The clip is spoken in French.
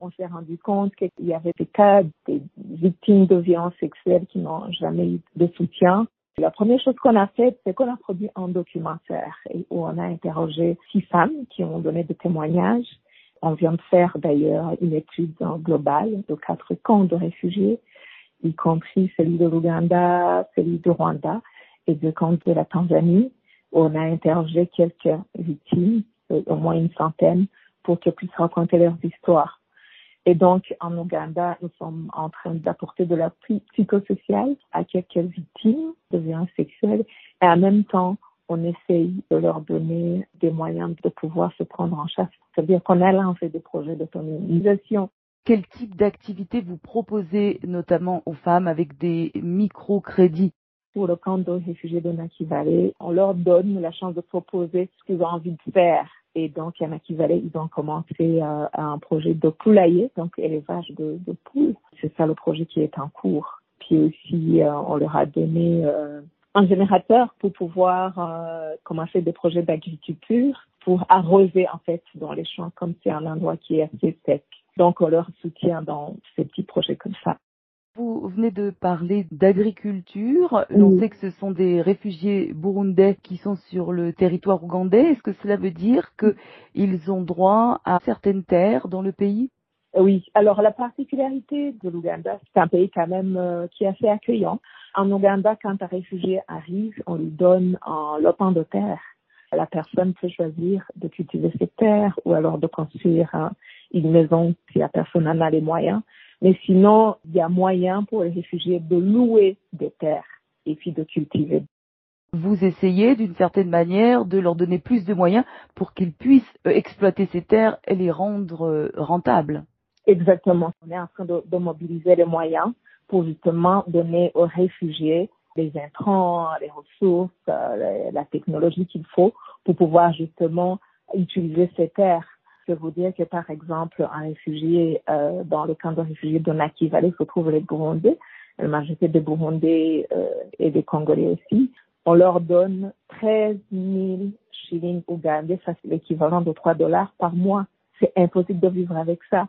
on s'est rendu compte qu'il y avait des cas des victimes de violences sexuelles qui n'ont jamais eu de soutien. La première chose qu'on a faite, c'est qu'on a produit un documentaire où on a interrogé six femmes qui ont donné des témoignages. On vient de faire d'ailleurs une étude globale de quatre camps de réfugiés, y compris celui de l'Ouganda, celui du Rwanda et deux camps de la Tanzanie. On a interrogé quelques victimes, au moins une centaine, pour qu'elles puissent raconter leurs histoires. Et donc, en Ouganda, nous sommes en train d'apporter de l'appui psychosocial à quelques victimes de violences sexuelles et en même temps, on essaye de leur donner des moyens de pouvoir se prendre en charge. C'est-à-dire qu'on a lancé des projets d'autonomisation. Quel type d'activité vous proposez notamment aux femmes avec des microcrédits? Pour le camp de réfugiés de Naki Valley, on leur donne la chance de proposer ce qu'ils ont envie de faire et donc, à Valley, ils ont commencé euh, un projet de poulailler, donc élevage de, de poules. C'est ça le projet qui est en cours. Puis aussi, euh, on leur a donné euh, un générateur pour pouvoir euh, commencer des projets d'agriculture pour arroser en fait dans les champs comme c'est un endroit qui est assez sec. Donc, on leur soutient dans ces petits projets comme ça. Vous venez de parler d'agriculture. On sait que ce sont des réfugiés burundais qui sont sur le territoire ougandais. Est-ce que cela veut dire qu'ils ont droit à certaines terres dans le pays? Oui. Alors la particularité de l'Ouganda, c'est un pays quand même euh, qui est assez accueillant. En Ouganda, quand un réfugié arrive, on lui donne un lopin de terre. La personne peut choisir de cultiver ses terres ou alors de construire une maison si la personne en a les moyens. Mais sinon, il y a moyen pour les réfugiés de louer des terres et puis de cultiver. Vous essayez d'une certaine manière de leur donner plus de moyens pour qu'ils puissent euh, exploiter ces terres et les rendre euh, rentables. Exactement. On est en train de, mobiliser les moyens pour justement donner aux réfugiés les intrants, les ressources, euh, la technologie qu'il faut pour pouvoir justement utiliser ces terres peux vous dire que, par exemple, un réfugié euh, dans le camp de réfugiés de Naki Valley se trouve les Burundais, la majorité des Burundais euh, et des Congolais aussi. On leur donne 13 000 shillings ougandais, ça c'est l'équivalent de 3 dollars par mois. C'est impossible de vivre avec ça.